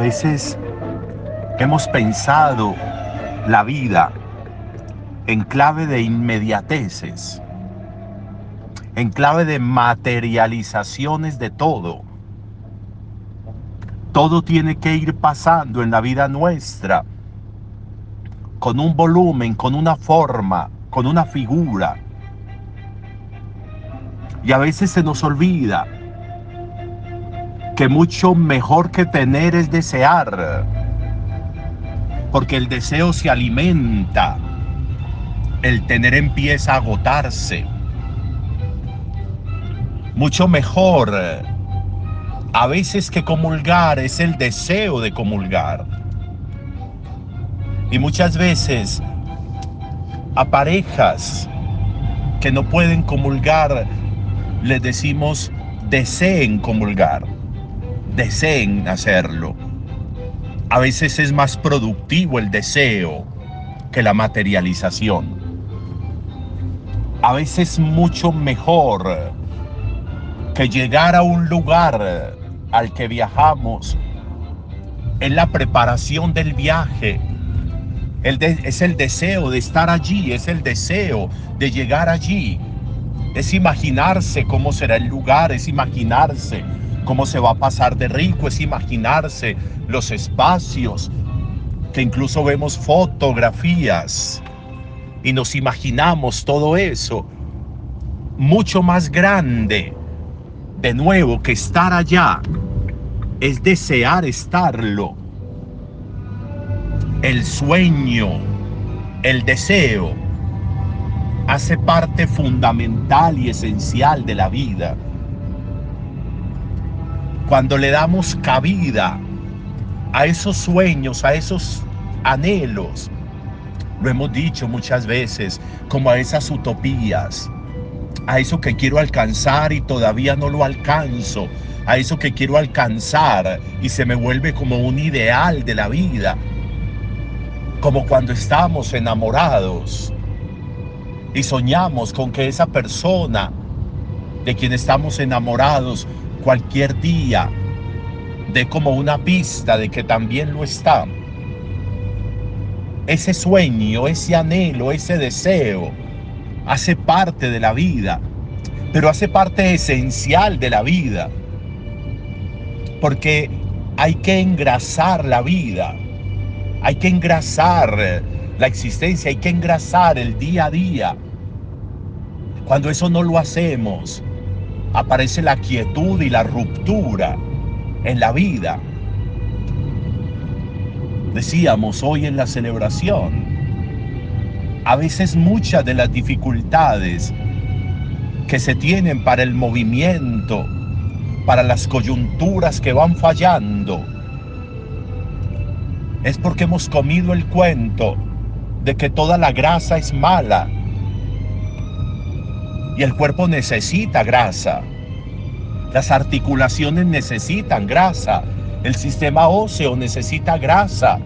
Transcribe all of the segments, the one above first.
Veces hemos pensado la vida en clave de inmediateces, en clave de materializaciones de todo. Todo tiene que ir pasando en la vida nuestra con un volumen, con una forma, con una figura. Y a veces se nos olvida mucho mejor que tener es desear, porque el deseo se alimenta, el tener empieza a agotarse. Mucho mejor a veces que comulgar es el deseo de comulgar. Y muchas veces a parejas que no pueden comulgar les decimos deseen comulgar, deseen hacerlo. A veces es más productivo el deseo que la materialización. A veces mucho mejor que llegar a un lugar al que viajamos es la preparación del viaje. es el deseo de estar allí, es el deseo de llegar allí. Es imaginarse cómo será el lugar, es imaginarse cómo se va a pasar de rico, es imaginarse los espacios, que incluso vemos fotografías y nos imaginamos todo eso mucho más grande de nuevo que estar allá es desear estarlo. El sueño, el deseo, hace parte fundamental y esencial de la vida. Cuando le damos cabida a esos sueños, a esos anhelos, lo hemos dicho muchas veces, como a esas utopías, a eso que quiero alcanzar y todavía no lo alcanzo, a eso que quiero alcanzar y se me vuelve como un ideal de la vida, como cuando estamos enamorados y soñamos con que esa persona de quien estamos enamorados cualquier día dé como una pista de que también lo está. Ese sueño, ese anhelo, ese deseo hace parte de la vida, pero hace parte esencial de la vida, porque hay que engrasar la vida, hay que engrasar la existencia, hay que engrasar el día a día. Cuando eso no lo hacemos, aparece la quietud y la ruptura en la vida. Decíamos hoy en la celebración, a veces muchas de las dificultades que se tienen para el movimiento, para las coyunturas que van fallando, es porque hemos comido el cuento de que toda la grasa es mala y el cuerpo necesita grasa. Las articulaciones necesitan grasa. El sistema óseo necesita grasa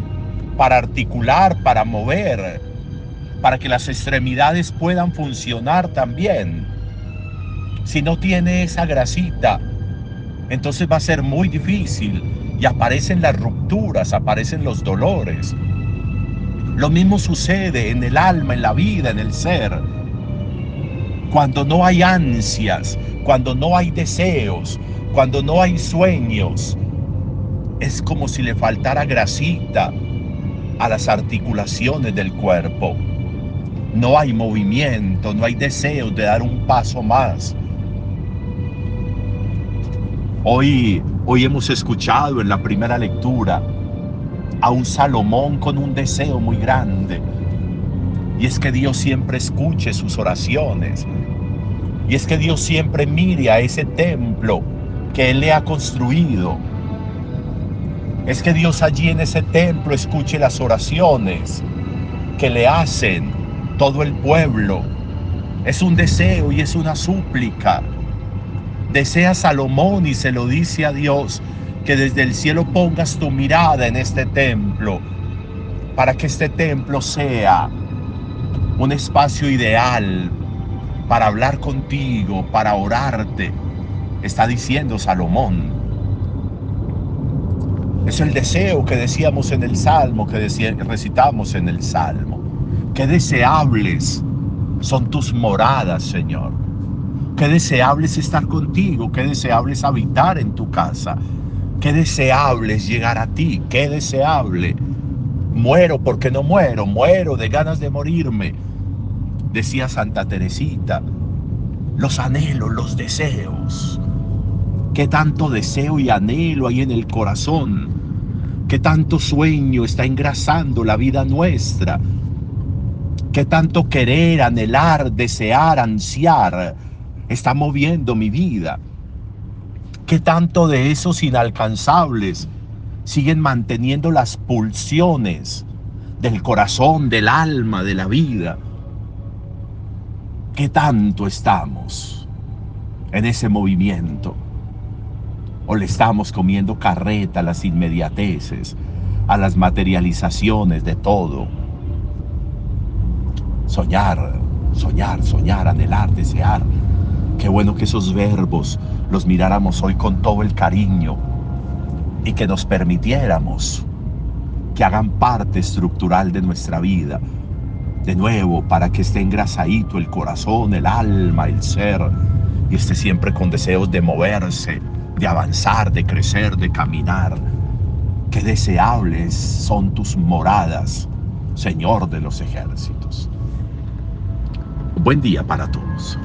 para articular, para mover para que las extremidades puedan funcionar también. Si no tiene esa grasita, entonces va a ser muy difícil y aparecen las rupturas, aparecen los dolores. Lo mismo sucede en el alma, en la vida, en el ser. Cuando no hay ansias, cuando no hay deseos, cuando no hay sueños, es como si le faltara grasita a las articulaciones del cuerpo no hay movimiento, no hay deseo de dar un paso más. Hoy, hoy hemos escuchado en la primera lectura a un Salomón con un deseo muy grande. Y es que Dios siempre escuche sus oraciones. Y es que Dios siempre mire a ese templo que Él le ha construido. Es que Dios allí en ese templo escuche las oraciones que le hacen todo el pueblo. Es un deseo y es una súplica. Desea Salomón y se lo dice a Dios que desde el cielo pongas tu mirada en este templo para que este templo sea un espacio ideal para hablar contigo, para orarte, está diciendo Salomón. Es el deseo que decíamos en el Salmo, que recitamos en el Salmo. Qué deseables son tus moradas, Señor. Qué deseable es estar contigo, qué deseable es habitar en tu casa. Qué deseable es llegar a ti, qué deseable. Muero porque no muero, muero de ganas de morirme. Decía Santa Teresita, los anhelos, los deseos. Qué tanto deseo y anhelo hay en el corazón. Qué tanto sueño está engrasando la vida nuestra. Qué tanto querer, anhelar, desear, ansiar está moviendo mi vida. Qué tanto de esos inalcanzables siguen manteniendo las pulsiones del corazón, del alma, de la vida. ¿Qué tanto estamos en ese movimiento? ¿O le estamos comiendo carreta a las inmediateces, a las materializaciones de todo? Soñar, soñar, soñar, anhelar, desear. Qué bueno que esos verbos los miráramos hoy con todo el cariño y que nos permitiéramos que hagan parte estructural de nuestra vida. De nuevo, para que esté engrasadito el corazón, el alma, el ser, y esté siempre con deseos de moverse, de avanzar, de crecer, de caminar. Qué deseables son tus moradas, Señor de los ejércitos. Buen día para todos.